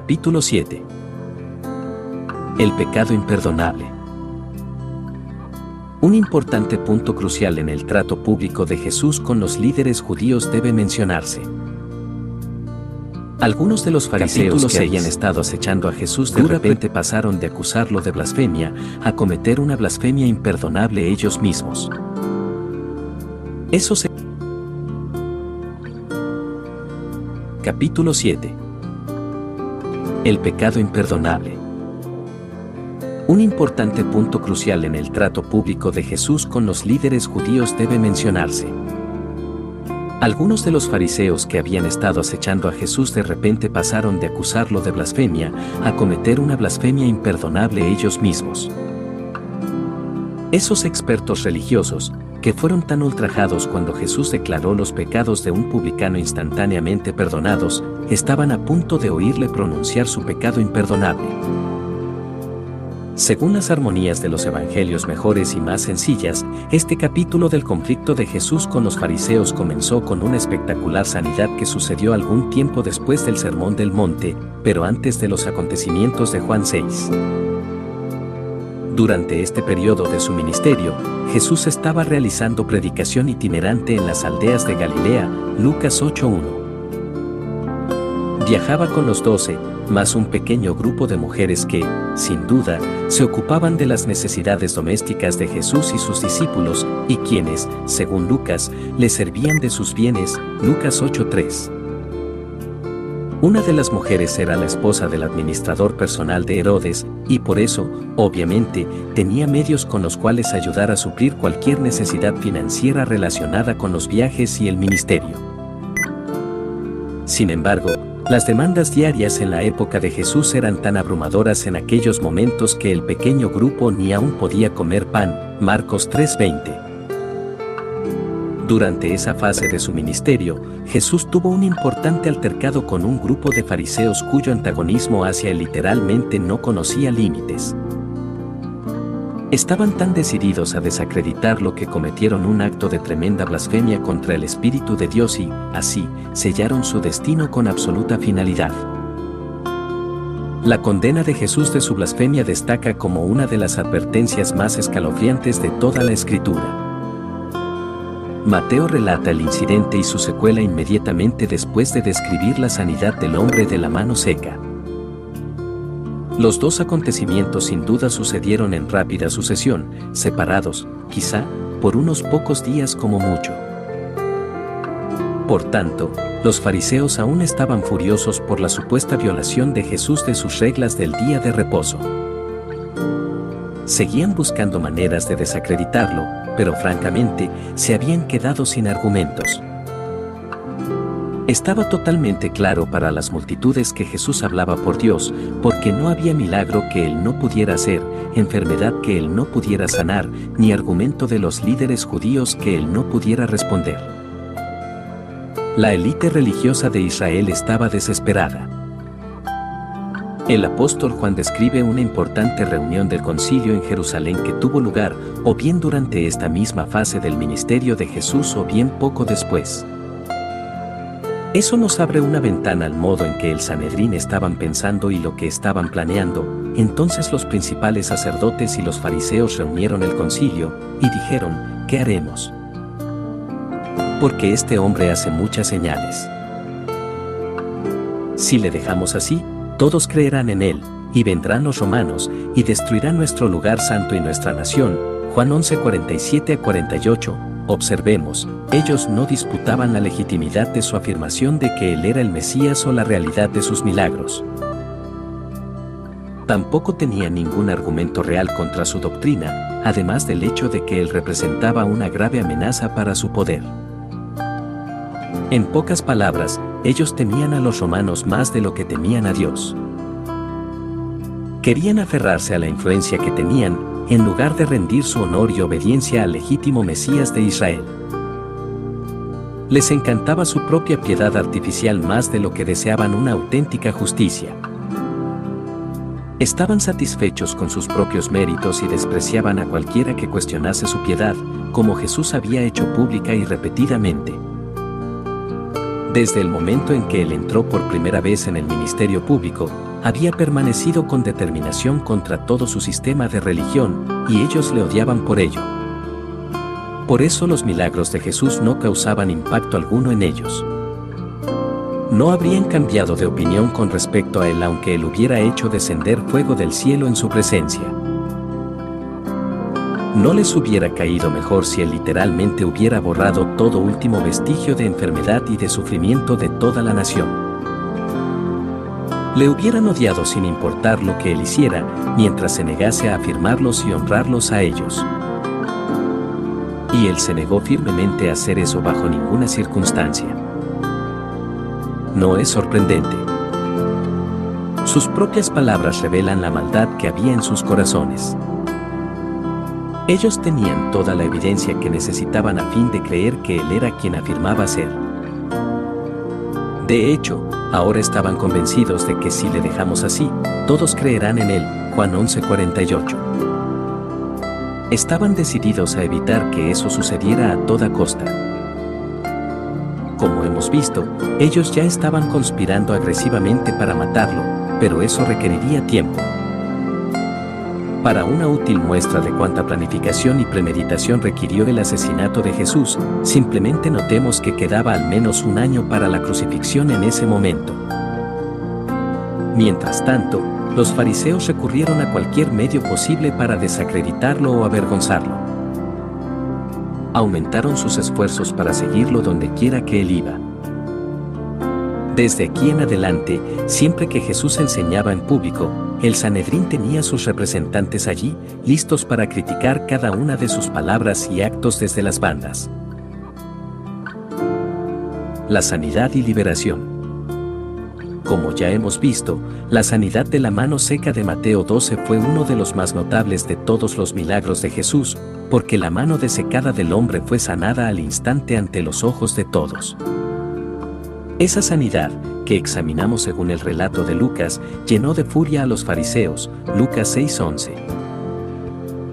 Capítulo 7 El pecado imperdonable Un importante punto crucial en el trato público de Jesús con los líderes judíos debe mencionarse. Algunos de los fariseos que habían estado acechando a Jesús de repente pasaron de acusarlo de blasfemia a cometer una blasfemia imperdonable ellos mismos. Eso se... Capítulo 7 El pecado imperdonable Un importante punto crucial en el trato público de Jesús con los líderes judíos debe mencionarse. Algunos de los fariseos que habían estado acechando a Jesús de repente pasaron de acusarlo de blasfemia a cometer una blasfemia imperdonable ellos mismos. Esos expertos religiosos, que fueron tan ultrajados cuando Jesús declaró los pecados de un publicano instantáneamente perdonados, estaban a punto de oírle pronunciar su pecado imperdonable. Según las armonías de los evangelios mejores y más sencillas, este capítulo del conflicto de Jesús con los fariseos comenzó con una espectacular sanidad que sucedió algún tiempo después del Sermón del Monte, pero antes de los acontecimientos de Juan 6. Durante este periodo de su ministerio, Jesús estaba realizando predicación itinerante en las aldeas de Galilea, Lucas 8.1. Viajaba con los doce, más un pequeño grupo de mujeres que, sin duda, se ocupaban de las necesidades domésticas de Jesús y sus discípulos, y quienes, según Lucas, le servían de sus bienes, Lucas 8.3. Una de las mujeres era la esposa del administrador personal de Herodes, y por eso, obviamente, tenía medios con los cuales ayudar a suplir cualquier necesidad financiera relacionada con los viajes y el ministerio. Sin embargo, las demandas diarias en la época de Jesús eran tan abrumadoras en aquellos momentos que el pequeño grupo ni aún podía comer pan. Marcos 3:20. Durante esa fase de su ministerio, Jesús tuvo un importante altercado con un grupo de fariseos cuyo antagonismo hacia él literalmente no conocía límites. Estaban tan decididos a desacreditarlo que cometieron un acto de tremenda blasfemia contra el Espíritu de Dios y, así, sellaron su destino con absoluta finalidad. La condena de Jesús de su blasfemia destaca como una de las advertencias más escalofriantes de toda la Escritura. Mateo relata el incidente y su secuela inmediatamente después de describir la sanidad del hombre de la mano seca. Los dos acontecimientos sin duda sucedieron en rápida sucesión, separados, quizá, por unos pocos días como mucho. Por tanto, los fariseos aún estaban furiosos por la supuesta violación de Jesús de sus reglas del día de reposo. Seguían buscando maneras de desacreditarlo, pero francamente, se habían quedado sin argumentos. Estaba totalmente claro para las multitudes que Jesús hablaba por Dios, porque no había milagro que él no pudiera hacer, enfermedad que él no pudiera sanar, ni argumento de los líderes judíos que él no pudiera responder. La élite religiosa de Israel estaba desesperada. El apóstol Juan describe una importante reunión del concilio en Jerusalén que tuvo lugar, o bien durante esta misma fase del ministerio de Jesús o bien poco después. Eso nos abre una ventana al modo en que el Sanedrín estaban pensando y lo que estaban planeando. Entonces los principales sacerdotes y los fariseos reunieron el concilio y dijeron, ¿qué haremos? Porque este hombre hace muchas señales. Si le dejamos así, todos creerán en él, y vendrán los romanos, y destruirán nuestro lugar santo y nuestra nación. Juan 11, 47 a 48, Observemos, ellos no disputaban la legitimidad de su afirmación de que Él era el Mesías o la realidad de sus milagros. Tampoco tenían ningún argumento real contra su doctrina, además del hecho de que Él representaba una grave amenaza para su poder. En pocas palabras, ellos temían a los romanos más de lo que temían a Dios. Querían aferrarse a la influencia que tenían en lugar de rendir su honor y obediencia al legítimo Mesías de Israel. Les encantaba su propia piedad artificial más de lo que deseaban una auténtica justicia. Estaban satisfechos con sus propios méritos y despreciaban a cualquiera que cuestionase su piedad, como Jesús había hecho pública y repetidamente. Desde el momento en que él entró por primera vez en el ministerio público, había permanecido con determinación contra todo su sistema de religión, y ellos le odiaban por ello. Por eso los milagros de Jesús no causaban impacto alguno en ellos. No habrían cambiado de opinión con respecto a él aunque él hubiera hecho descender fuego del cielo en su presencia. No les hubiera caído mejor si él literalmente hubiera borrado todo último vestigio de enfermedad y de sufrimiento de toda la nación. Le hubieran odiado sin importar lo que él hiciera, mientras se negase a afirmarlos y honrarlos a ellos. Y él se negó firmemente a hacer eso bajo ninguna circunstancia. No es sorprendente. Sus propias palabras revelan la maldad que había en sus corazones. Ellos tenían toda la evidencia que necesitaban a fin de creer que Él era quien afirmaba ser. De hecho, ahora estaban convencidos de que si le dejamos así, todos creerán en Él. Juan 11:48. Estaban decididos a evitar que eso sucediera a toda costa. Como hemos visto, ellos ya estaban conspirando agresivamente para matarlo, pero eso requeriría tiempo. Para una útil muestra de cuánta planificación y premeditación requirió el asesinato de Jesús, simplemente notemos que quedaba al menos un año para la crucifixión en ese momento. Mientras tanto, los fariseos recurrieron a cualquier medio posible para desacreditarlo o avergonzarlo. Aumentaron sus esfuerzos para seguirlo donde quiera que él iba. Desde aquí en adelante, siempre que Jesús enseñaba en público, el Sanedrín tenía sus representantes allí, listos para criticar cada una de sus palabras y actos desde las bandas. La sanidad y liberación. Como ya hemos visto, la sanidad de la mano seca de Mateo 12 fue uno de los más notables de todos los milagros de Jesús, porque la mano desecada del hombre fue sanada al instante ante los ojos de todos. Esa sanidad, que examinamos según el relato de Lucas, llenó de furia a los fariseos, Lucas 6:11.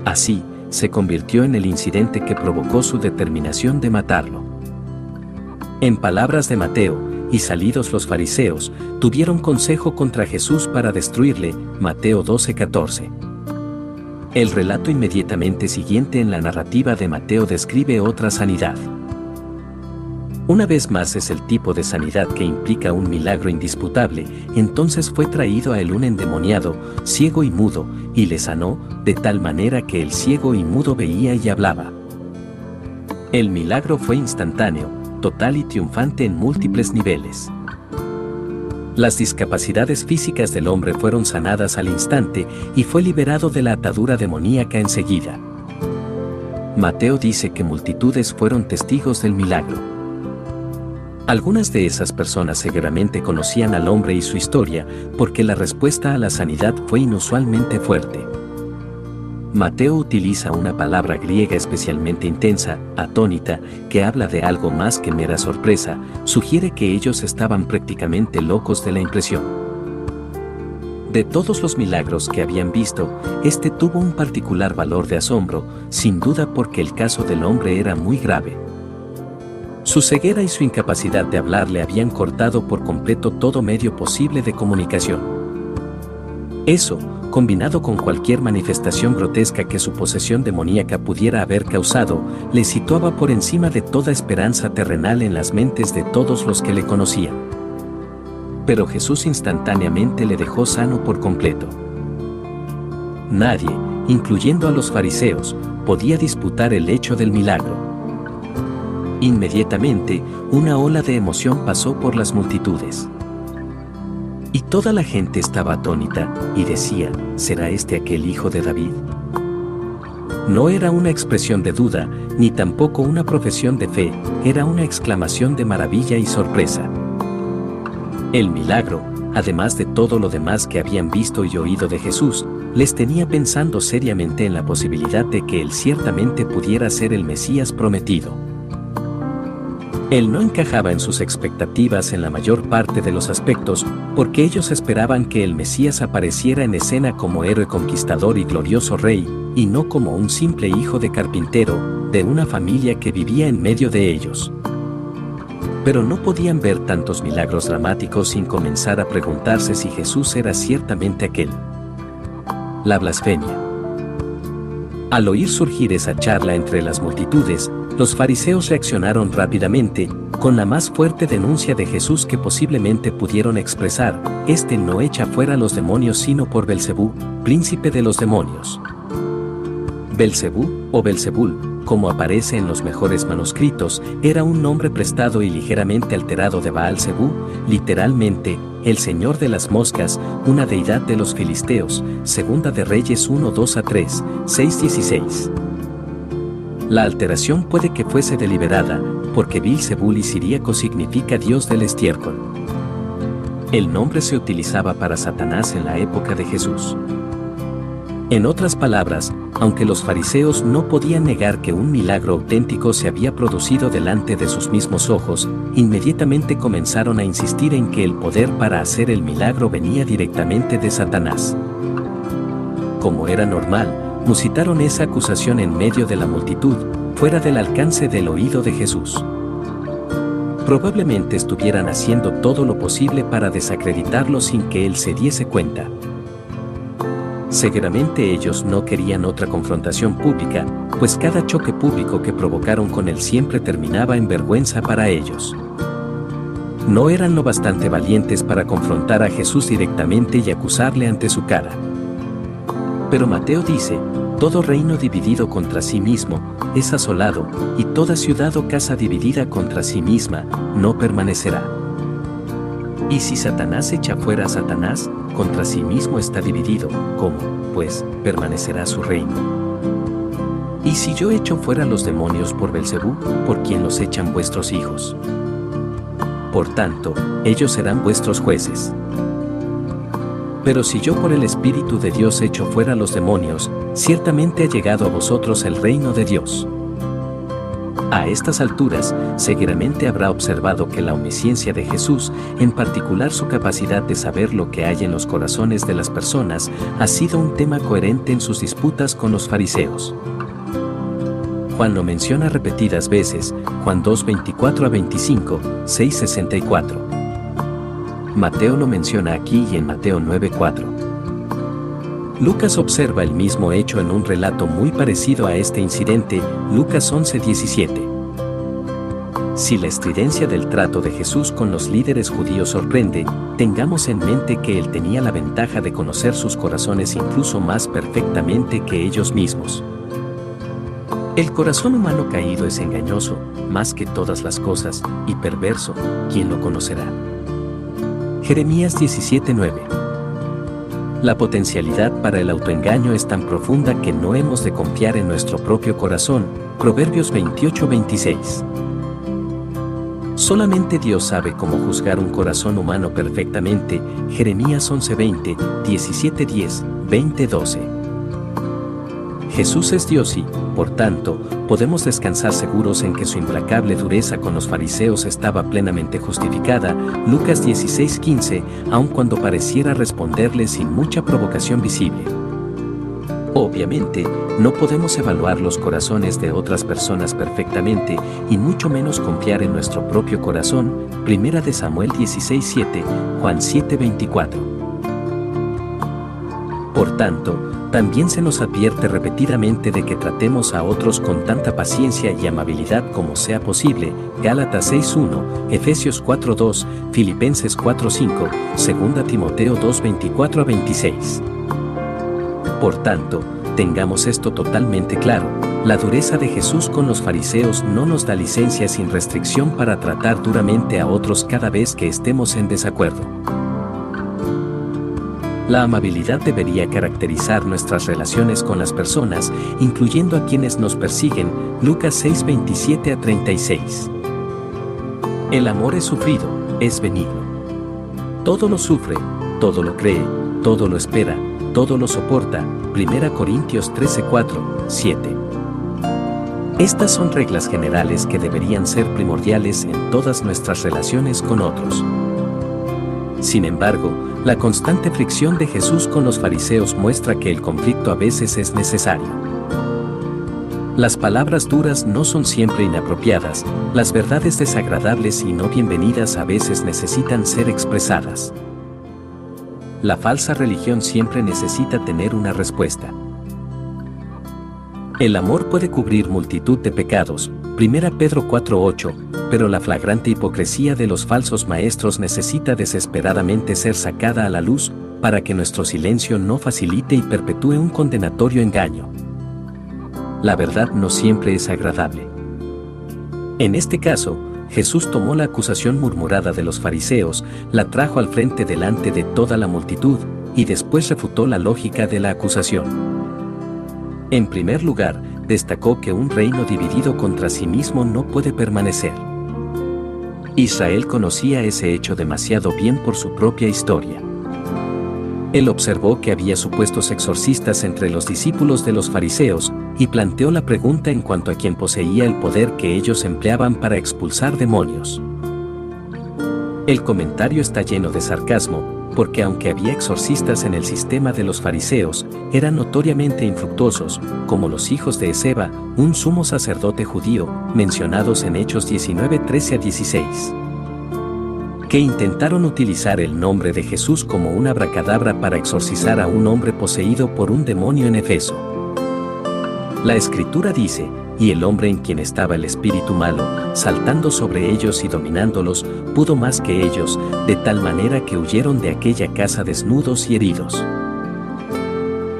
Así, se convirtió en el incidente que provocó su determinación de matarlo. En palabras de Mateo, y salidos los fariseos, tuvieron consejo contra Jesús para destruirle, Mateo 12:14. El relato inmediatamente siguiente en la narrativa de Mateo describe otra sanidad. Una vez más es el tipo de sanidad que implica un milagro indisputable, entonces fue traído a él un endemoniado, ciego y mudo, y le sanó, de tal manera que el ciego y mudo veía y hablaba. El milagro fue instantáneo, total y triunfante en múltiples niveles. Las discapacidades físicas del hombre fueron sanadas al instante y fue liberado de la atadura demoníaca enseguida. Mateo dice que multitudes fueron testigos del milagro. Algunas de esas personas seguramente conocían al hombre y su historia, porque la respuesta a la sanidad fue inusualmente fuerte. Mateo utiliza una palabra griega especialmente intensa, atónita, que habla de algo más que mera sorpresa, sugiere que ellos estaban prácticamente locos de la impresión. De todos los milagros que habían visto, este tuvo un particular valor de asombro, sin duda porque el caso del hombre era muy grave. Su ceguera y su incapacidad de hablar le habían cortado por completo todo medio posible de comunicación. Eso, combinado con cualquier manifestación grotesca que su posesión demoníaca pudiera haber causado, le situaba por encima de toda esperanza terrenal en las mentes de todos los que le conocían. Pero Jesús instantáneamente le dejó sano por completo. Nadie, incluyendo a los fariseos, podía disputar el hecho del milagro. Inmediatamente, una ola de emoción pasó por las multitudes. Y toda la gente estaba atónita y decía, ¿será este aquel hijo de David? No era una expresión de duda, ni tampoco una profesión de fe, era una exclamación de maravilla y sorpresa. El milagro, además de todo lo demás que habían visto y oído de Jesús, les tenía pensando seriamente en la posibilidad de que él ciertamente pudiera ser el Mesías prometido. Él no encajaba en sus expectativas en la mayor parte de los aspectos, porque ellos esperaban que el Mesías apareciera en escena como héroe conquistador y glorioso rey, y no como un simple hijo de carpintero, de una familia que vivía en medio de ellos. Pero no podían ver tantos milagros dramáticos sin comenzar a preguntarse si Jesús era ciertamente aquel. La blasfemia. Al oír surgir esa charla entre las multitudes, los fariseos reaccionaron rápidamente, con la más fuerte denuncia de Jesús que posiblemente pudieron expresar, este no echa fuera los demonios sino por Belcebú, príncipe de los demonios. Belcebú, o Belzebul, como aparece en los mejores manuscritos, era un nombre prestado y ligeramente alterado de Baal Zebú, literalmente, el señor de las moscas, una deidad de los filisteos, segunda de Reyes 1 2 a 3, 6 16. La alteración puede que fuese deliberada, porque Bilzebul siríaco significa dios del estiércol. El nombre se utilizaba para Satanás en la época de Jesús. En otras palabras, aunque los fariseos no podían negar que un milagro auténtico se había producido delante de sus mismos ojos, inmediatamente comenzaron a insistir en que el poder para hacer el milagro venía directamente de Satanás. Como era normal, musitaron esa acusación en medio de la multitud, fuera del alcance del oído de Jesús. Probablemente estuvieran haciendo todo lo posible para desacreditarlo sin que él se diese cuenta. Seguramente ellos no querían otra confrontación pública, pues cada choque público que provocaron con él siempre terminaba en vergüenza para ellos. No eran lo bastante valientes para confrontar a Jesús directamente y acusarle ante su cara. Pero Mateo dice, todo reino dividido contra sí mismo es asolado, y toda ciudad o casa dividida contra sí misma no permanecerá. Y si Satanás echa fuera a Satanás, contra sí mismo está dividido, ¿cómo, pues, permanecerá su reino? Y si yo echo fuera los demonios por Belcebú, ¿por quién los echan vuestros hijos? Por tanto, ellos serán vuestros jueces. Pero si yo por el Espíritu de Dios echo fuera los demonios, ciertamente ha llegado a vosotros el reino de Dios. A estas alturas, seguramente habrá observado que la omnisciencia de Jesús, en particular su capacidad de saber lo que hay en los corazones de las personas, ha sido un tema coherente en sus disputas con los fariseos. Juan lo menciona repetidas veces, Juan 2, 24 a 25, 6, 64. Mateo lo menciona aquí y en Mateo 9, 4. Lucas observa el mismo hecho en un relato muy parecido a este incidente, Lucas 11:17. Si la estridencia del trato de Jesús con los líderes judíos sorprende, tengamos en mente que él tenía la ventaja de conocer sus corazones incluso más perfectamente que ellos mismos. El corazón humano caído es engañoso, más que todas las cosas, y perverso, ¿quién lo conocerá? Jeremías 17:9 la potencialidad para el autoengaño es tan profunda que no hemos de confiar en nuestro propio corazón. Proverbios 28-26. Solamente Dios sabe cómo juzgar un corazón humano perfectamente. Jeremías 11:20, 17:10, 20:12. Jesús es Dios y, por tanto, podemos descansar seguros en que su implacable dureza con los fariseos estaba plenamente justificada, Lucas 16:15, aun cuando pareciera responderle sin mucha provocación visible. Obviamente, no podemos evaluar los corazones de otras personas perfectamente y mucho menos confiar en nuestro propio corazón, Primera de Samuel 16:7, Juan 7:24. Por tanto, también se nos advierte repetidamente de que tratemos a otros con tanta paciencia y amabilidad como sea posible, Gálatas 6.1, Efesios 4.2, Filipenses 4.5, 2 Timoteo 2.24 a 26. Por tanto, tengamos esto totalmente claro, la dureza de Jesús con los fariseos no nos da licencia sin restricción para tratar duramente a otros cada vez que estemos en desacuerdo. La amabilidad debería caracterizar nuestras relaciones con las personas, incluyendo a quienes nos persiguen, Lucas 6, 27 a 36. El amor es sufrido, es benigno. Todo lo sufre, todo lo cree, todo lo espera, todo lo soporta. 1 Corintios 13, 4, 7. Estas son reglas generales que deberían ser primordiales en todas nuestras relaciones con otros. Sin embargo, la constante fricción de Jesús con los fariseos muestra que el conflicto a veces es necesario. Las palabras duras no son siempre inapropiadas, las verdades desagradables y no bienvenidas a veces necesitan ser expresadas. La falsa religión siempre necesita tener una respuesta. El amor puede cubrir multitud de pecados, 1 Pedro 4:8, pero la flagrante hipocresía de los falsos maestros necesita desesperadamente ser sacada a la luz para que nuestro silencio no facilite y perpetúe un condenatorio engaño la verdad no siempre es agradable. En este caso, Jesús tomó la acusación murmurada de los fariseos, la trajo al frente delante de toda la multitud, y después refutó la lógica de la acusación. En primer lugar, destacó que un reino dividido contra sí mismo no puede permanecer. Israel conocía ese hecho demasiado bien por su propia historia. Él observó que había supuestos exorcistas entre los discípulos de los fariseos, y planteó la pregunta en cuanto a quien poseía el poder que ellos empleaban para expulsar demonios. El comentario está lleno de sarcasmo, porque aunque había exorcistas en el sistema de los fariseos, eran notoriamente infructuosos, como los hijos de Ezeba, un sumo sacerdote judío, mencionados en Hechos 19, 13 a 16 que intentaron utilizar el nombre de Jesús como una abracadabra para exorcizar a un hombre poseído por un demonio en Efeso. La escritura dice, y el hombre en quien estaba el espíritu malo, saltando sobre ellos y dominándolos, pudo más que ellos, de tal manera que huyeron de aquella casa desnudos y heridos.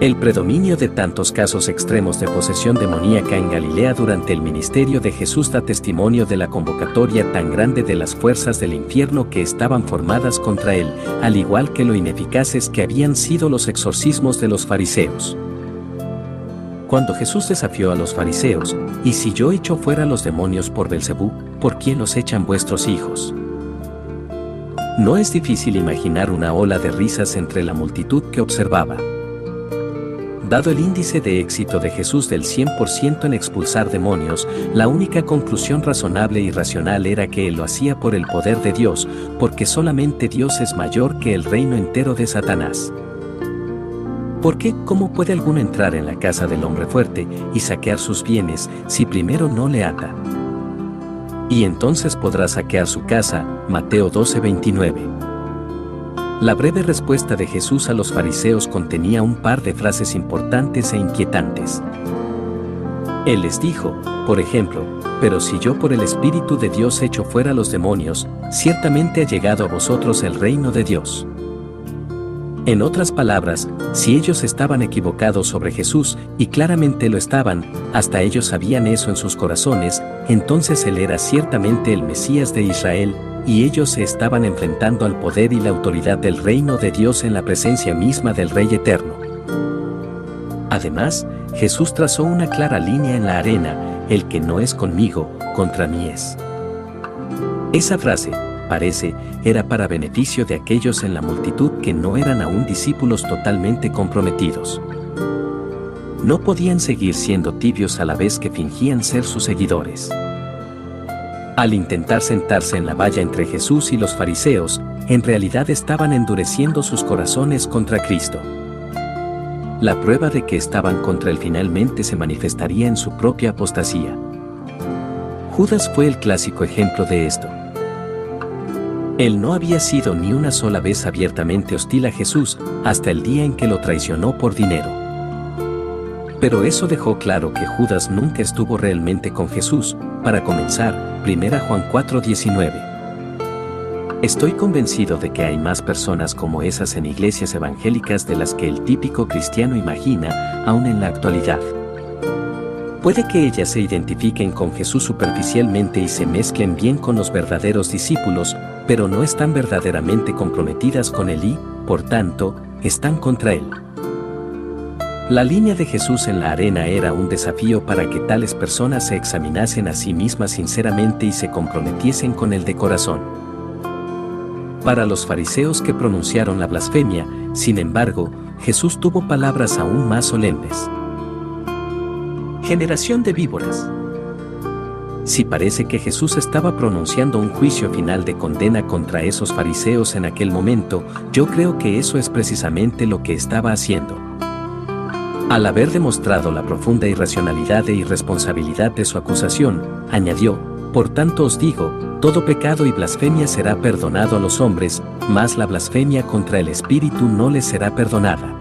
El predominio de tantos casos extremos de posesión demoníaca en Galilea durante el ministerio de Jesús da testimonio de la convocatoria tan grande de las fuerzas del infierno que estaban formadas contra él, al igual que lo ineficaces que habían sido los exorcismos de los fariseos. Cuando Jesús desafió a los fariseos, ¿y si yo echo fuera los demonios por Belcebú, por quién los echan vuestros hijos? No es difícil imaginar una ola de risas entre la multitud que observaba. Dado el índice de éxito de Jesús del 100% en expulsar demonios, la única conclusión razonable y racional era que él lo hacía por el poder de Dios, porque solamente Dios es mayor que el reino entero de Satanás. ¿Por qué? ¿Cómo puede alguno entrar en la casa del hombre fuerte y saquear sus bienes si primero no le ata? Y entonces podrá saquear su casa, Mateo 12:29. La breve respuesta de Jesús a los fariseos contenía un par de frases importantes e inquietantes. Él les dijo, por ejemplo, pero si yo por el Espíritu de Dios echo fuera los demonios, ciertamente ha llegado a vosotros el reino de Dios. En otras palabras, si ellos estaban equivocados sobre Jesús, y claramente lo estaban, hasta ellos sabían eso en sus corazones, entonces Él era ciertamente el Mesías de Israel, y ellos se estaban enfrentando al poder y la autoridad del reino de Dios en la presencia misma del Rey Eterno. Además, Jesús trazó una clara línea en la arena, el que no es conmigo, contra mí es. Esa frase, parece, era para beneficio de aquellos en la multitud que no eran aún discípulos totalmente comprometidos. No podían seguir siendo tibios a la vez que fingían ser sus seguidores. Al intentar sentarse en la valla entre Jesús y los fariseos, en realidad estaban endureciendo sus corazones contra Cristo. La prueba de que estaban contra él finalmente se manifestaría en su propia apostasía. Judas fue el clásico ejemplo de esto. Él no había sido ni una sola vez abiertamente hostil a Jesús hasta el día en que lo traicionó por dinero. Pero eso dejó claro que Judas nunca estuvo realmente con Jesús, para comenzar, 1 Juan 4:19. Estoy convencido de que hay más personas como esas en iglesias evangélicas de las que el típico cristiano imagina, aún en la actualidad. Puede que ellas se identifiquen con Jesús superficialmente y se mezclen bien con los verdaderos discípulos, pero no están verdaderamente comprometidas con Él y, por tanto, están contra Él. La línea de Jesús en la arena era un desafío para que tales personas se examinasen a sí mismas sinceramente y se comprometiesen con Él de corazón. Para los fariseos que pronunciaron la blasfemia, sin embargo, Jesús tuvo palabras aún más solemnes. Generación de víboras. Si parece que Jesús estaba pronunciando un juicio final de condena contra esos fariseos en aquel momento, yo creo que eso es precisamente lo que estaba haciendo. Al haber demostrado la profunda irracionalidad e irresponsabilidad de su acusación, añadió, Por tanto os digo, todo pecado y blasfemia será perdonado a los hombres, mas la blasfemia contra el Espíritu no les será perdonada.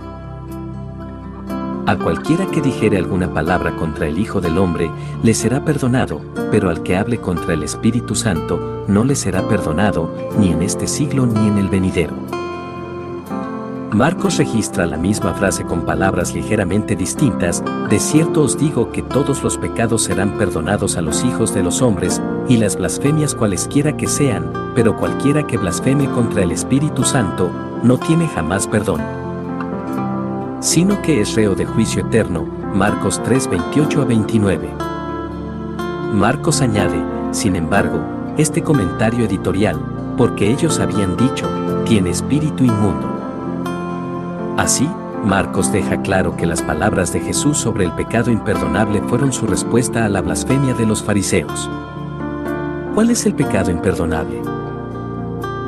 A cualquiera que dijere alguna palabra contra el Hijo del Hombre, le será perdonado, pero al que hable contra el Espíritu Santo, no le será perdonado, ni en este siglo ni en el venidero. Marcos registra la misma frase con palabras ligeramente distintas, de cierto os digo que todos los pecados serán perdonados a los hijos de los hombres, y las blasfemias cualesquiera que sean, pero cualquiera que blasfeme contra el Espíritu Santo, no tiene jamás perdón. Sino que es reo de juicio eterno, Marcos 3, 28 a 29. Marcos añade, sin embargo, este comentario editorial, porque ellos habían dicho, tiene espíritu inmundo. Así, Marcos deja claro que las palabras de Jesús sobre el pecado imperdonable fueron su respuesta a la blasfemia de los fariseos. ¿Cuál es el pecado imperdonable?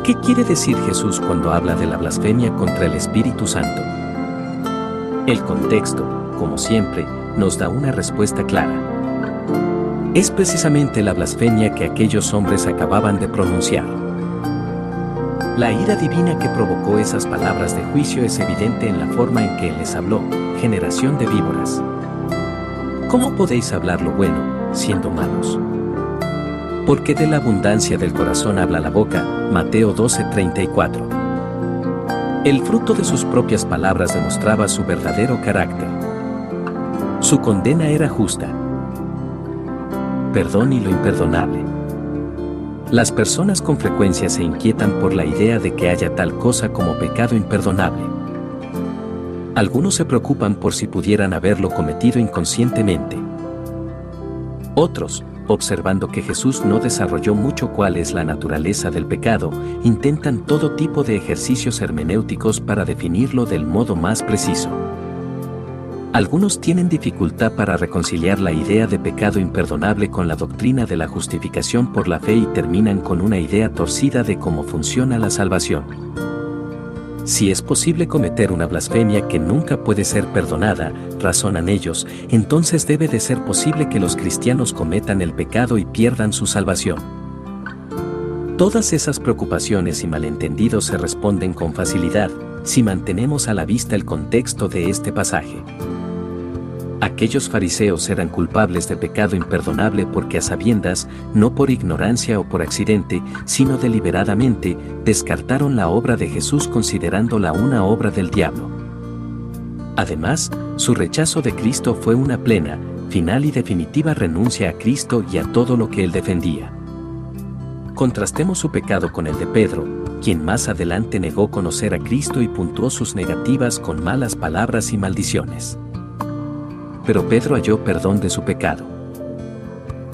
¿Qué quiere decir Jesús cuando habla de la blasfemia contra el Espíritu Santo? El contexto, como siempre, nos da una respuesta clara. Es precisamente la blasfemia que aquellos hombres acababan de pronunciar. La ira divina que provocó esas palabras de juicio es evidente en la forma en que Él les habló, generación de víboras. ¿Cómo podéis hablar lo bueno, siendo malos? Porque de la abundancia del corazón habla la boca, Mateo 12:34. El fruto de sus propias palabras demostraba su verdadero carácter. Su condena era justa. Perdón y lo imperdonable. Las personas con frecuencia se inquietan por la idea de que haya tal cosa como pecado imperdonable. Algunos se preocupan por si pudieran haberlo cometido inconscientemente. Otros, observando que Jesús no desarrolló mucho cuál es la naturaleza del pecado, intentan todo tipo de ejercicios hermenéuticos para definirlo del modo más preciso. Algunos tienen dificultad para reconciliar la idea de pecado imperdonable con la doctrina de la justificación por la fe y terminan con una idea torcida de cómo funciona la salvación. Si es posible cometer una blasfemia que nunca puede ser perdonada, razonan ellos, entonces debe de ser posible que los cristianos cometan el pecado y pierdan su salvación. Todas esas preocupaciones y malentendidos se responden con facilidad si mantenemos a la vista el contexto de este pasaje. Aquellos fariseos eran culpables de pecado imperdonable porque a sabiendas, no por ignorancia o por accidente, sino deliberadamente, descartaron la obra de Jesús considerándola una obra del diablo. Además, su rechazo de Cristo fue una plena, final y definitiva renuncia a Cristo y a todo lo que él defendía. Contrastemos su pecado con el de Pedro, quien más adelante negó conocer a Cristo y puntuó sus negativas con malas palabras y maldiciones pero Pedro halló perdón de su pecado.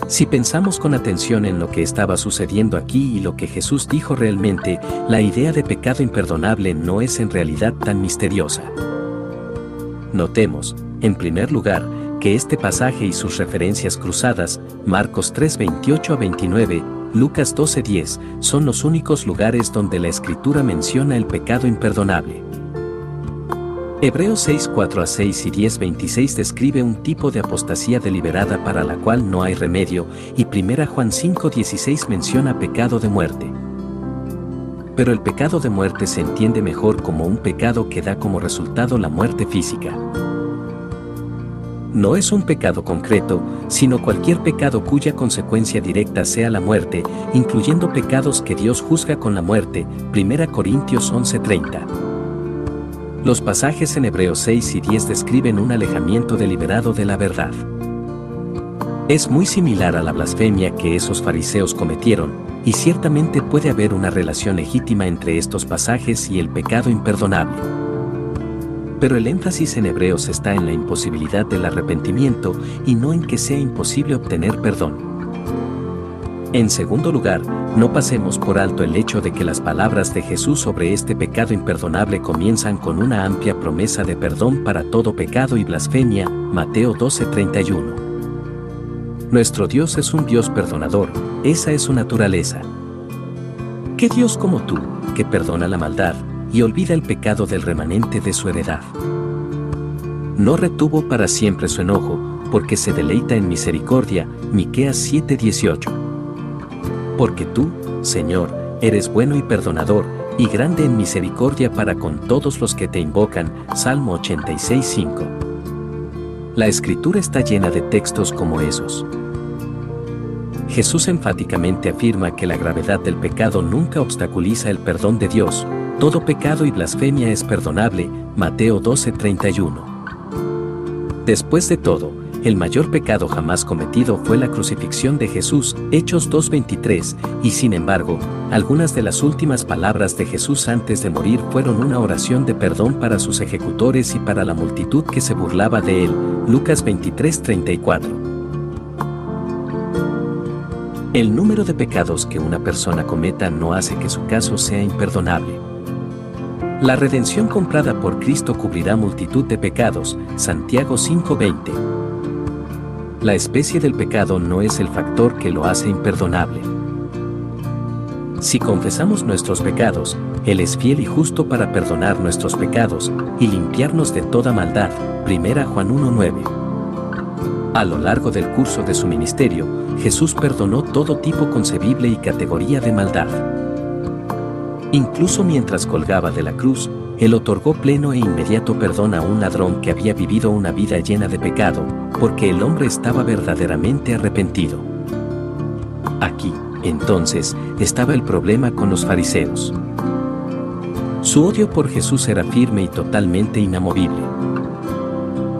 Si pensamos con atención en lo que estaba sucediendo aquí y lo que Jesús dijo realmente, la idea de pecado imperdonable no es en realidad tan misteriosa. Notemos, en primer lugar, que este pasaje y sus referencias cruzadas, Marcos 3, 28 a 29, Lucas 12, 10, son los únicos lugares donde la Escritura menciona el pecado imperdonable. Hebreos 6, 4 a 6 y 10, 26 describe un tipo de apostasía deliberada para la cual no hay remedio, y 1 Juan 5, 16 menciona pecado de muerte. Pero el pecado de muerte se entiende mejor como un pecado que da como resultado la muerte física. No es un pecado concreto, sino cualquier pecado cuya consecuencia directa sea la muerte, incluyendo pecados que Dios juzga con la muerte. 1 Corintios 11:30. Los pasajes en Hebreos 6 y 10 describen un alejamiento deliberado de la verdad. Es muy similar a la blasfemia que esos fariseos cometieron, y ciertamente puede haber una relación legítima entre estos pasajes y el pecado imperdonable. Pero el énfasis en Hebreos está en la imposibilidad del arrepentimiento y no en que sea imposible obtener perdón. En segundo lugar, no pasemos por alto el hecho de que las palabras de Jesús sobre este pecado imperdonable comienzan con una amplia promesa de perdón para todo pecado y blasfemia, Mateo 12:31. Nuestro Dios es un Dios perdonador, esa es su naturaleza. ¿Qué Dios como tú, que perdona la maldad y olvida el pecado del remanente de su heredad? No retuvo para siempre su enojo, porque se deleita en misericordia. Miqueas 7:18. Porque tú, Señor, eres bueno y perdonador, y grande en misericordia para con todos los que te invocan. Salmo 86:5. La escritura está llena de textos como esos. Jesús enfáticamente afirma que la gravedad del pecado nunca obstaculiza el perdón de Dios. Todo pecado y blasfemia es perdonable. Mateo 12:31. Después de todo, el mayor pecado jamás cometido fue la crucifixión de Jesús, Hechos 2.23, y sin embargo, algunas de las últimas palabras de Jesús antes de morir fueron una oración de perdón para sus ejecutores y para la multitud que se burlaba de él, Lucas 23.34. El número de pecados que una persona cometa no hace que su caso sea imperdonable. La redención comprada por Cristo cubrirá multitud de pecados, Santiago 5:20 la especie del pecado no es el factor que lo hace imperdonable. Si confesamos nuestros pecados, Él es fiel y justo para perdonar nuestros pecados y limpiarnos de toda maldad. 1 Juan 1.9. A lo largo del curso de su ministerio, Jesús perdonó todo tipo concebible y categoría de maldad. Incluso mientras colgaba de la cruz, él otorgó pleno e inmediato perdón a un ladrón que había vivido una vida llena de pecado, porque el hombre estaba verdaderamente arrepentido. Aquí, entonces, estaba el problema con los fariseos. Su odio por Jesús era firme y totalmente inamovible.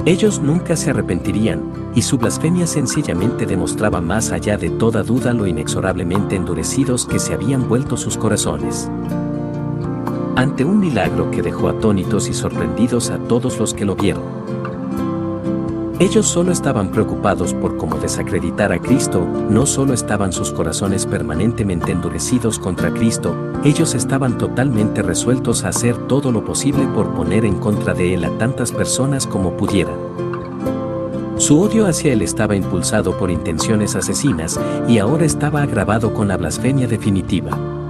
Ellos nunca se arrepentirían, y su blasfemia sencillamente demostraba más allá de toda duda lo inexorablemente endurecidos que se habían vuelto sus corazones ante un milagro que dejó atónitos y sorprendidos a todos los que lo vieron. Ellos solo estaban preocupados por cómo desacreditar a Cristo, no solo estaban sus corazones permanentemente endurecidos contra Cristo, ellos estaban totalmente resueltos a hacer todo lo posible por poner en contra de Él a tantas personas como pudieran. Su odio hacia Él estaba impulsado por intenciones asesinas y ahora estaba agravado con la blasfemia definitiva.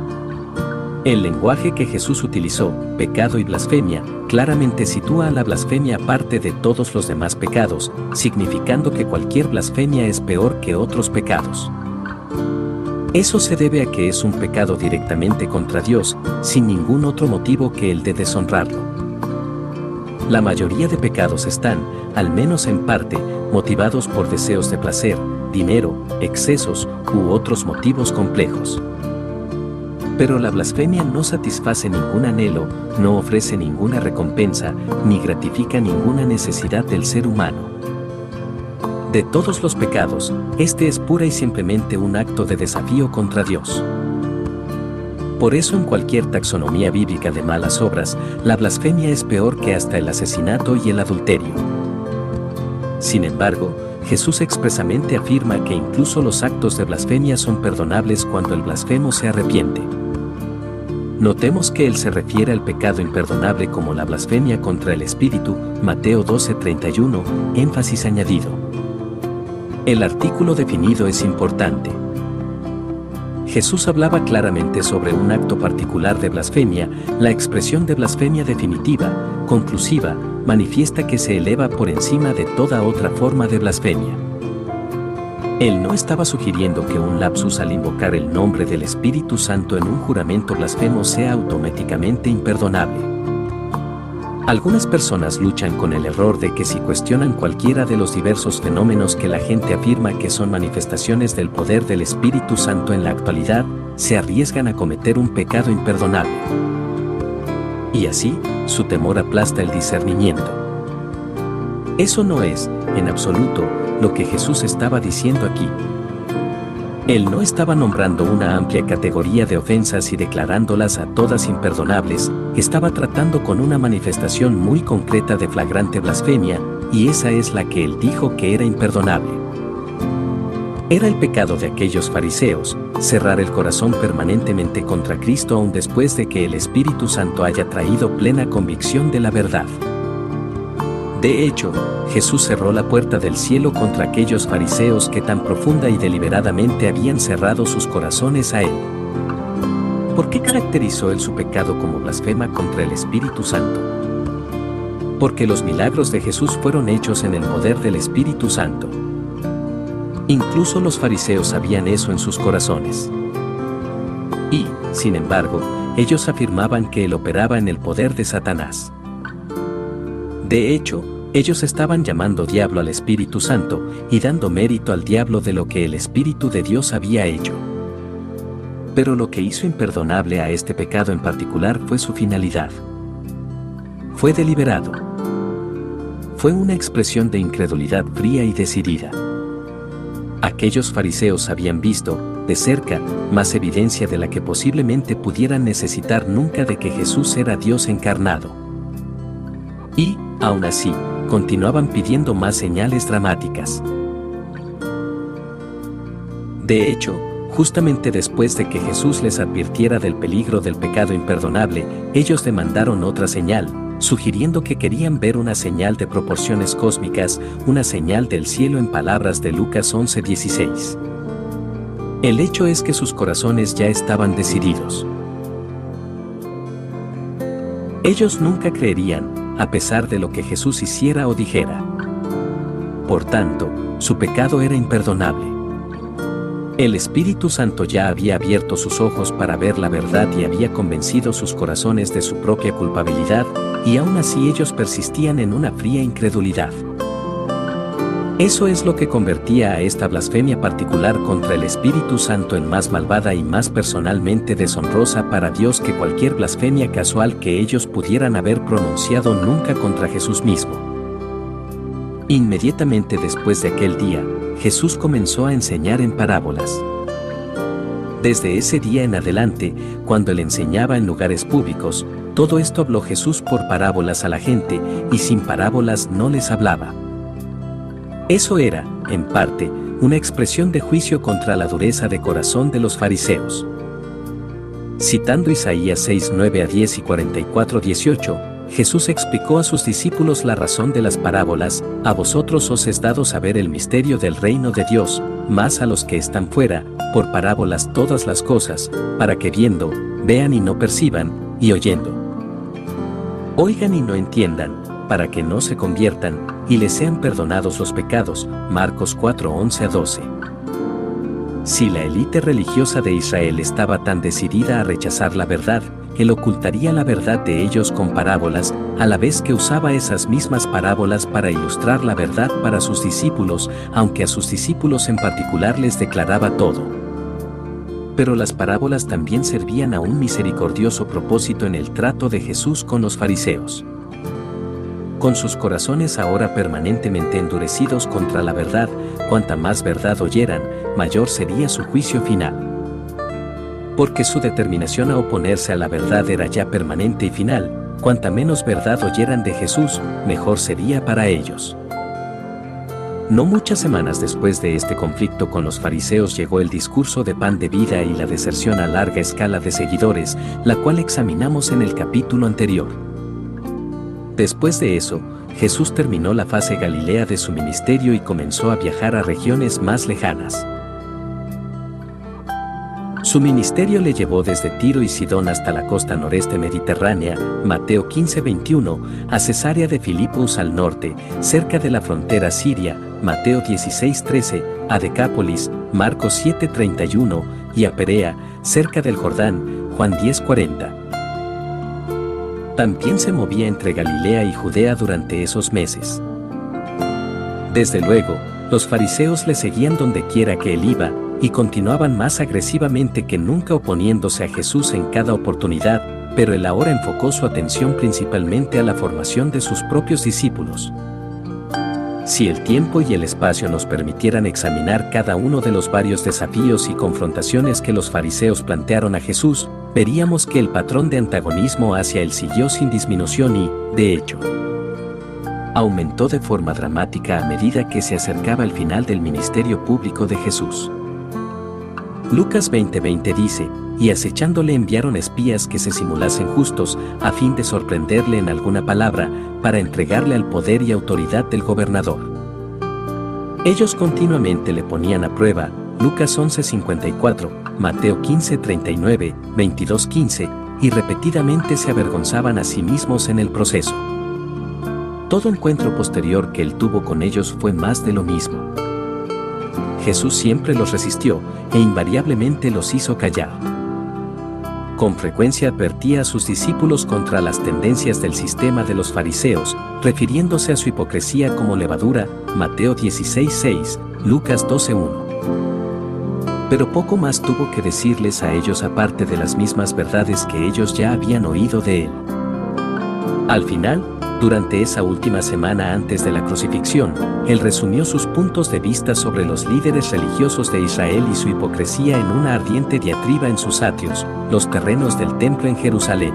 El lenguaje que Jesús utilizó, pecado y blasfemia, claramente sitúa a la blasfemia aparte de todos los demás pecados, significando que cualquier blasfemia es peor que otros pecados. Eso se debe a que es un pecado directamente contra Dios, sin ningún otro motivo que el de deshonrarlo. La mayoría de pecados están, al menos en parte, motivados por deseos de placer, dinero, excesos u otros motivos complejos. Pero la blasfemia no satisface ningún anhelo, no ofrece ninguna recompensa, ni gratifica ninguna necesidad del ser humano. De todos los pecados, este es pura y simplemente un acto de desafío contra Dios. Por eso en cualquier taxonomía bíblica de malas obras, la blasfemia es peor que hasta el asesinato y el adulterio. Sin embargo, Jesús expresamente afirma que incluso los actos de blasfemia son perdonables cuando el blasfemo se arrepiente. Notemos que él se refiere al pecado imperdonable como la blasfemia contra el Espíritu, Mateo 12:31, énfasis añadido. El artículo definido es importante. Jesús hablaba claramente sobre un acto particular de blasfemia, la expresión de blasfemia definitiva, conclusiva, manifiesta que se eleva por encima de toda otra forma de blasfemia. Él no estaba sugiriendo que un lapsus al invocar el nombre del Espíritu Santo en un juramento blasfemo sea automáticamente imperdonable. Algunas personas luchan con el error de que si cuestionan cualquiera de los diversos fenómenos que la gente afirma que son manifestaciones del poder del Espíritu Santo en la actualidad, se arriesgan a cometer un pecado imperdonable. Y así, su temor aplasta el discernimiento. Eso no es, en absoluto, lo que Jesús estaba diciendo aquí. Él no estaba nombrando una amplia categoría de ofensas y declarándolas a todas imperdonables, estaba tratando con una manifestación muy concreta de flagrante blasfemia, y esa es la que él dijo que era imperdonable. Era el pecado de aquellos fariseos, cerrar el corazón permanentemente contra Cristo aun después de que el Espíritu Santo haya traído plena convicción de la verdad. De hecho, Jesús cerró la puerta del cielo contra aquellos fariseos que tan profunda y deliberadamente habían cerrado sus corazones a Él. ¿Por qué caracterizó Él su pecado como blasfema contra el Espíritu Santo? porque los milagros de Jesús fueron hechos en el poder del Espíritu Santo. Incluso los fariseos sabían eso en sus corazones. Y, sin embargo, ellos afirmaban que él operaba en el poder de Satanás. De hecho, ellos estaban llamando diablo al Espíritu Santo y dando mérito al diablo de lo que el Espíritu de Dios había hecho. Pero lo que hizo imperdonable a este pecado en particular fue su finalidad. Fue deliberado. Fue una expresión de incredulidad fría y decidida. Aquellos fariseos habían visto, de cerca, más evidencia de la que posiblemente pudieran necesitar nunca de que Jesús era Dios encarnado. Y, aún así, continuaban pidiendo más señales dramáticas. De hecho, justamente después de que Jesús les advirtiera del peligro del pecado imperdonable, ellos demandaron otra señal, sugiriendo que querían ver una señal de proporciones cósmicas, una señal del cielo en palabras de Lucas 11:16. El hecho es que sus corazones ya estaban decididos. Ellos nunca creerían, a pesar de lo que Jesús hiciera o dijera. Por tanto, su pecado era imperdonable. El Espíritu Santo ya había abierto sus ojos para ver la verdad y había convencido sus corazones de su propia culpabilidad, y aún así ellos persistían en una fría incredulidad. Eso es lo que convertía a esta blasfemia particular contra el Espíritu Santo en más malvada y más personalmente deshonrosa para Dios que cualquier blasfemia casual que ellos pudieran haber pronunciado nunca contra Jesús mismo. Inmediatamente después de aquel día, Jesús comenzó a enseñar en parábolas. Desde ese día en adelante, cuando él enseñaba en lugares públicos, todo esto habló Jesús por parábolas a la gente, y sin parábolas no les hablaba. Eso era, en parte, una expresión de juicio contra la dureza de corazón de los fariseos. Citando Isaías 6, 9 a 10 y 44, 18, Jesús explicó a sus discípulos la razón de las parábolas, a vosotros os es dado saber el misterio del reino de Dios, más a los que están fuera, por parábolas todas las cosas, para que viendo, vean y no perciban, y oyendo. Oigan y no entiendan, para que no se conviertan, y les sean perdonados los pecados. Marcos 4, 11 a 12. Si la élite religiosa de Israel estaba tan decidida a rechazar la verdad, él ocultaría la verdad de ellos con parábolas, a la vez que usaba esas mismas parábolas para ilustrar la verdad para sus discípulos, aunque a sus discípulos en particular les declaraba todo. Pero las parábolas también servían a un misericordioso propósito en el trato de Jesús con los fariseos. Con sus corazones ahora permanentemente endurecidos contra la verdad, cuanta más verdad oyeran, mayor sería su juicio final porque su determinación a oponerse a la verdad era ya permanente y final, cuanta menos verdad oyeran de Jesús, mejor sería para ellos. No muchas semanas después de este conflicto con los fariseos llegó el discurso de pan de vida y la deserción a larga escala de seguidores, la cual examinamos en el capítulo anterior. Después de eso, Jesús terminó la fase galilea de su ministerio y comenzó a viajar a regiones más lejanas. Su ministerio le llevó desde Tiro y Sidón hasta la costa noreste mediterránea, Mateo 15:21, a Cesarea de Filipos al norte, cerca de la frontera siria, Mateo 16:13, a Decápolis, Marcos 7:31, y a Perea, cerca del Jordán, Juan 10:40. También se movía entre Galilea y Judea durante esos meses. Desde luego, los fariseos le seguían donde quiera que él iba, y continuaban más agresivamente que nunca oponiéndose a Jesús en cada oportunidad, pero él ahora enfocó su atención principalmente a la formación de sus propios discípulos. Si el tiempo y el espacio nos permitieran examinar cada uno de los varios desafíos y confrontaciones que los fariseos plantearon a Jesús, veríamos que el patrón de antagonismo hacia él siguió sin disminución y, de hecho, aumentó de forma dramática a medida que se acercaba el final del ministerio público de Jesús. Lucas 20:20 dice, y acechándole enviaron espías que se simulasen justos, a fin de sorprenderle en alguna palabra, para entregarle al poder y autoridad del gobernador. Ellos continuamente le ponían a prueba, Lucas 11:54, Mateo 15:39, 22:15, y repetidamente se avergonzaban a sí mismos en el proceso. Todo encuentro posterior que él tuvo con ellos fue más de lo mismo. Jesús siempre los resistió e invariablemente los hizo callar. Con frecuencia advertía a sus discípulos contra las tendencias del sistema de los fariseos, refiriéndose a su hipocresía como levadura, Mateo 16:6, Lucas 12:1. Pero poco más tuvo que decirles a ellos aparte de las mismas verdades que ellos ya habían oído de él. Al final, durante esa última semana antes de la crucifixión, él resumió sus puntos de vista sobre los líderes religiosos de Israel y su hipocresía en una ardiente diatriba en sus atrios, los terrenos del templo en Jerusalén.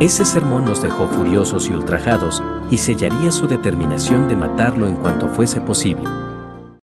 Ese sermón los dejó furiosos y ultrajados, y sellaría su determinación de matarlo en cuanto fuese posible.